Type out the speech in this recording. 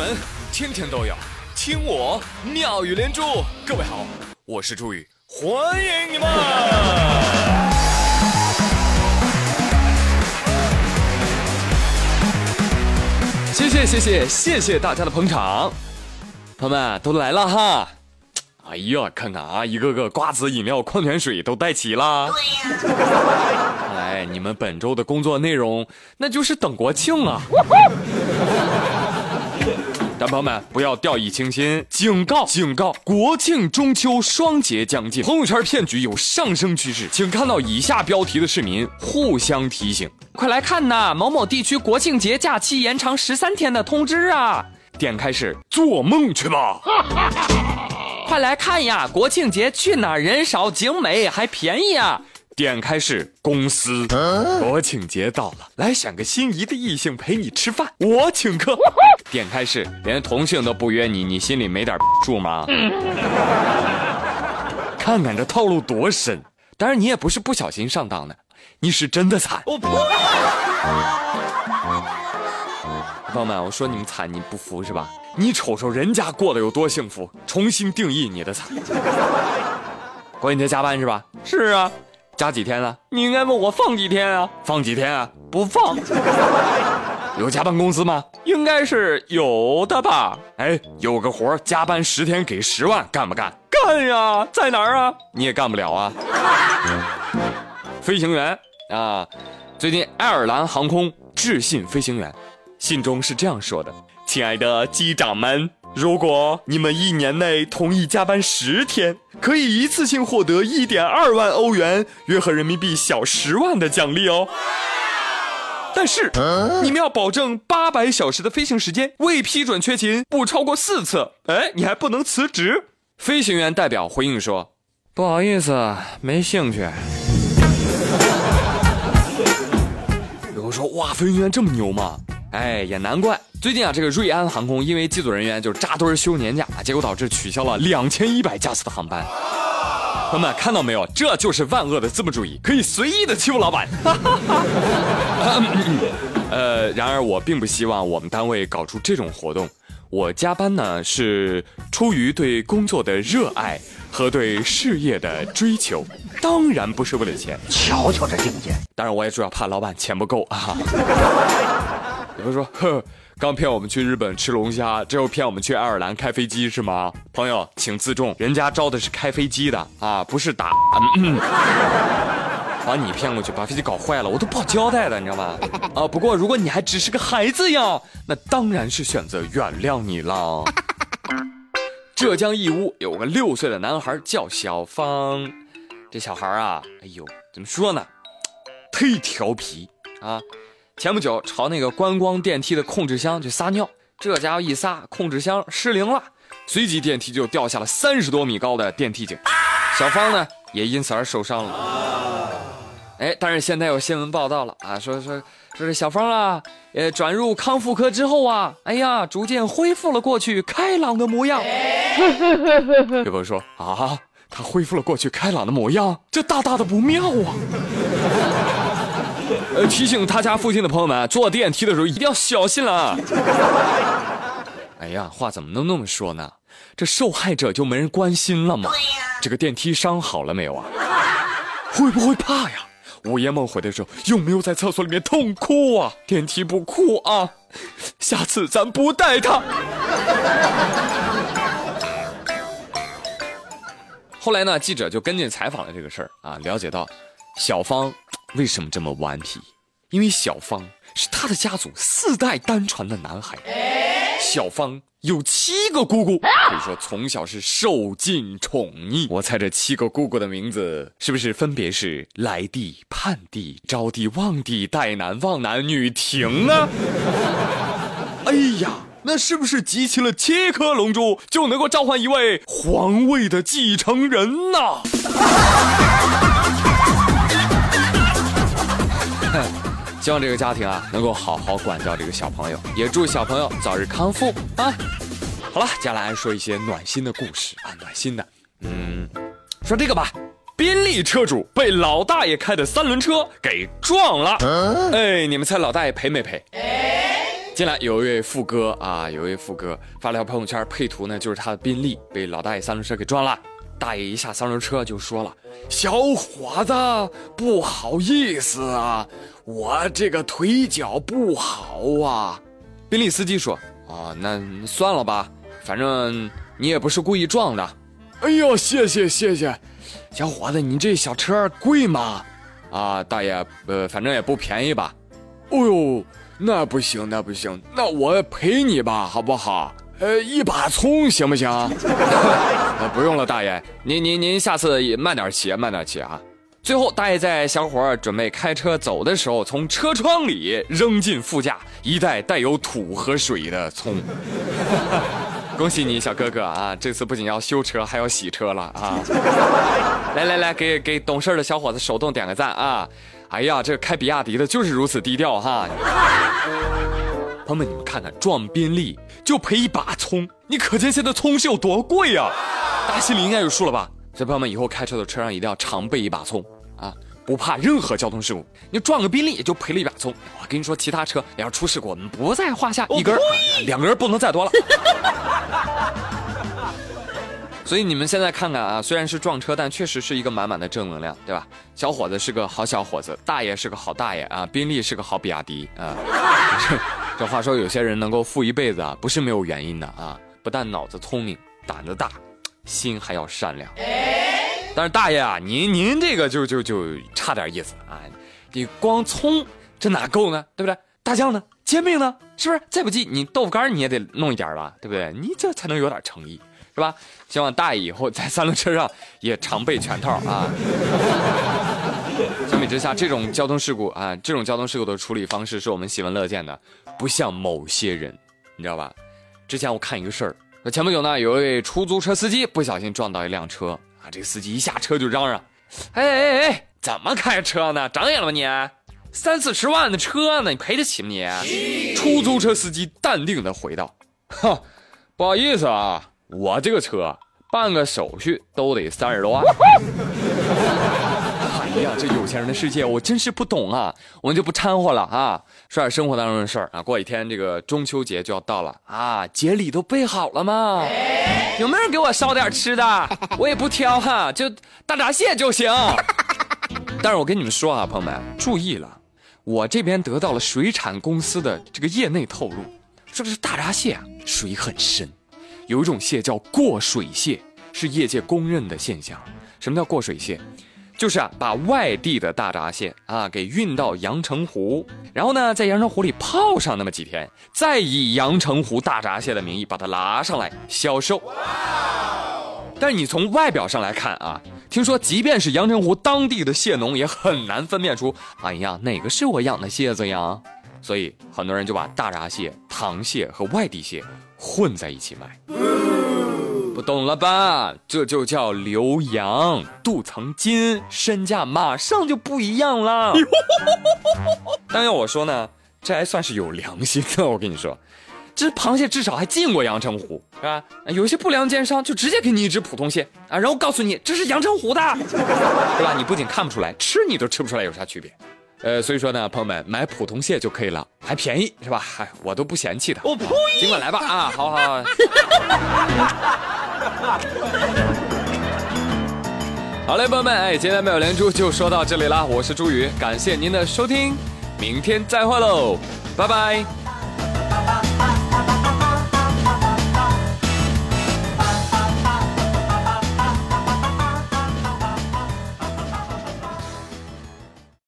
闻天天都有，听我妙语连珠。各位好，我是朱宇，欢迎你们！谢谢谢谢谢谢大家的捧场，朋友们都来了哈！哎呀，看看啊，一个个瓜子、饮料、矿泉水都带齐了。对 呀。看来你们本周的工作内容，那就是等国庆啊。但朋友们不要掉以轻心，警告警告！国庆中秋双节将近，朋友圈骗局有上升趋势，请看到以下标题的市民互相提醒：快来看呐，某某地区国庆节假期延长十三天的通知啊！点开是做梦去吧！快来看呀，国庆节去哪儿人少景美还便宜啊！点开是公司，国庆节到了，来选个心仪的异性陪你吃饭，我请客。点开是连同性都不约你，你心里没点数吗？看看这套路多深，当然你也不是不小心上当的，你是真的惨。朋友们，我说你们惨，你不服是吧？你瞅瞅人家过得有多幸福，重新定义你的惨。国庆节加班是吧？是啊。加几天了？你应该问我放几天啊？放几天啊？不放。有加班工资吗？应该是有的吧。哎，有个活加班十天给十万，干不干？干呀！在哪儿啊？你也干不了啊。飞行员啊，最近爱尔兰航空致信飞行员，信中是这样说的：“亲爱的机长们。”如果你们一年内同意加班十天，可以一次性获得一点二万欧元，约合人民币小十万的奖励哦。但是你们要保证八百小时的飞行时间，未批准缺勤不超过四次。哎，你还不能辞职。飞行员代表回应说：“不好意思，没兴趣。”有人说：“哇，飞行员这么牛吗？”哎，也难怪。最近啊，这个瑞安航空因为机组人员就扎堆休年假，结果导致取消了两千一百架次的航班。朋友们看到没有？这就是万恶的资本主义，可以随意的欺负老板。呃，然而我并不希望我们单位搞出这种活动。我加班呢是出于对工作的热爱和对事业的追求，当然不是为了钱。瞧瞧这境界！当然我也主要怕老板钱不够啊。有人说，呵。刚骗我们去日本吃龙虾，这又骗我们去爱尔兰开飞机是吗？朋友，请自重，人家招的是开飞机的啊，不是打。把你骗过去，把飞机搞坏了，我都不好交代的，你知道吗？啊，不过如果你还只是个孩子呀，那当然是选择原谅你了。浙江义乌有个六岁的男孩叫小芳，这小孩啊，哎呦，怎么说呢，忒调皮啊。前不久朝那个观光电梯的控制箱去撒尿，这家伙一撒，控制箱失灵了，随即电梯就掉下了三十多米高的电梯井，小芳呢也因此而受伤了。哎，但是现在有新闻报道了啊，说说说这小芳啊，呃，转入康复科之后啊，哎呀，逐渐恢复了过去开朗的模样。有朋友说啊，他恢复了过去开朗的模样，这大大的不妙啊。呃，提醒他家附近的朋友们，坐电梯的时候一定要小心了啊！哎呀，话怎么能那么说呢？这受害者就没人关心了吗？这个电梯伤好了没有啊？会不会怕呀？午夜梦回的时候有没有在厕所里面痛哭啊？电梯不哭啊？下次咱不带他。后来呢，记者就跟进采访了这个事儿啊，了解到小芳。为什么这么顽皮？因为小芳是他的家族四代单传的男孩。小芳有七个姑姑，可以说从小是受尽宠溺。我猜这七个姑姑的名字是不是分别是来帝、盼帝、招帝、望帝、代男、望男、女婷呢？哎呀，那是不是集齐了七颗龙珠就能够召唤一位皇位的继承人呢？希望这个家庭啊能够好好管教这个小朋友，也祝小朋友早日康复啊！好了，接下来说一些暖心的故事啊，暖心的，嗯，说这个吧，宾利车主被老大爷开的三轮车给撞了，哎，你们猜老大爷赔没赔？进来有一位富哥啊，有一位富哥发了条朋友圈，配图呢就是他的宾利被老大爷三轮车给撞了。大爷一下三轮车就说了：“小伙子，不好意思啊，我这个腿脚不好啊。”宾利司机说：“啊，那算了吧，反正你也不是故意撞的。”哎呦，谢谢谢谢，小伙子，你这小车贵吗？啊，大爷，呃，反正也不便宜吧。哦呦，那不行，那不行，那我赔你吧，好不好？呃，一把葱行不行？呃，不用了，大爷，您您您下次慢点骑，慢点骑啊。最后，大爷在小伙准备开车走的时候，从车窗里扔进副驾一袋带有土和水的葱。恭喜你，小哥哥啊！这次不仅要修车，还要洗车了啊！来来来，给给懂事的小伙子手动点个赞啊！哎呀，这开比亚迪的就是如此低调哈。朋友们，你们看看，撞宾利就赔一把葱，你可见现在葱是有多贵呀？大家心里应该有数了吧？所以朋友们，以后开车的车上一定要常备一把葱啊，不怕任何交通事故。你撞个宾利也就赔了一把葱，我跟你说，其他车要是出事故，我们不在话下。一根、两根不能再多了。所以你们现在看看啊，虽然是撞车，但确实是一个满满的正能量，对吧？小伙子是个好小伙子，大爷是个好大爷啊，宾利是个好比亚迪啊。这话说，有些人能够富一辈子啊，不是没有原因的啊。不但脑子聪明，胆子大，心还要善良。但是大爷啊，您您这个就就就差点意思啊！你光葱这哪够呢？对不对？大酱呢？煎饼呢？是不是？再不济你豆腐干你也得弄一点吧？对不对？你这才能有点诚意。是吧？希望大爷以后在三轮车上也常备全套啊。相比之下，这种交通事故啊，这种交通事故的处理方式是我们喜闻乐见的，不像某些人，你知道吧？之前我看一个事儿，那前不久呢，有一位出租车司机不小心撞到一辆车啊，这个司机一下车就嚷嚷：“哎哎哎，怎么开车呢？长眼了吧你？三四十万的车呢，你赔得起吗你？”出租车司机淡定的回道：“哈，不好意思啊。”我这个车办个手续都得三十多万。哎呀，这有钱人的世界我真是不懂啊！我们就不掺和了啊，说点生活当中的事儿啊。过几天这个中秋节就要到了啊，节礼都备好了吗？有没有人给我烧点吃的？我也不挑哈，就大闸蟹就行。但是我跟你们说啊，朋友们注意了，我这边得到了水产公司的这个业内透露，说是大闸蟹啊水很深。有一种蟹叫过水蟹，是业界公认的现象。什么叫过水蟹？就是啊，把外地的大闸蟹啊给运到阳澄湖，然后呢，在阳澄湖里泡上那么几天，再以阳澄湖大闸蟹的名义把它拿上来销售。但你从外表上来看啊，听说即便是阳澄湖当地的蟹农也很难分辨出，哎呀，哪个是我养的蟹子呀？所以很多人就把大闸蟹、塘蟹和外地蟹混在一起卖，不懂了吧？这就叫留洋，镀层金，身价马上就不一样了。但要我说呢，这还算是有良心的。我跟你说，这螃蟹至少还进过阳澄湖，是吧？有些不良奸商就直接给你一只普通蟹啊，然后告诉你这是阳澄湖的，对吧？你不仅看不出来，吃你都吃不出来有啥区别。呃，所以说呢，朋友们买普通蟹就可以了，还便宜是吧？嗨，我都不嫌弃的。我呸！尽管来吧啊，好好。好 好嘞，朋友们，哎，今天没有连珠就说到这里啦，我是朱宇，感谢您的收听，明天再会喽，拜拜。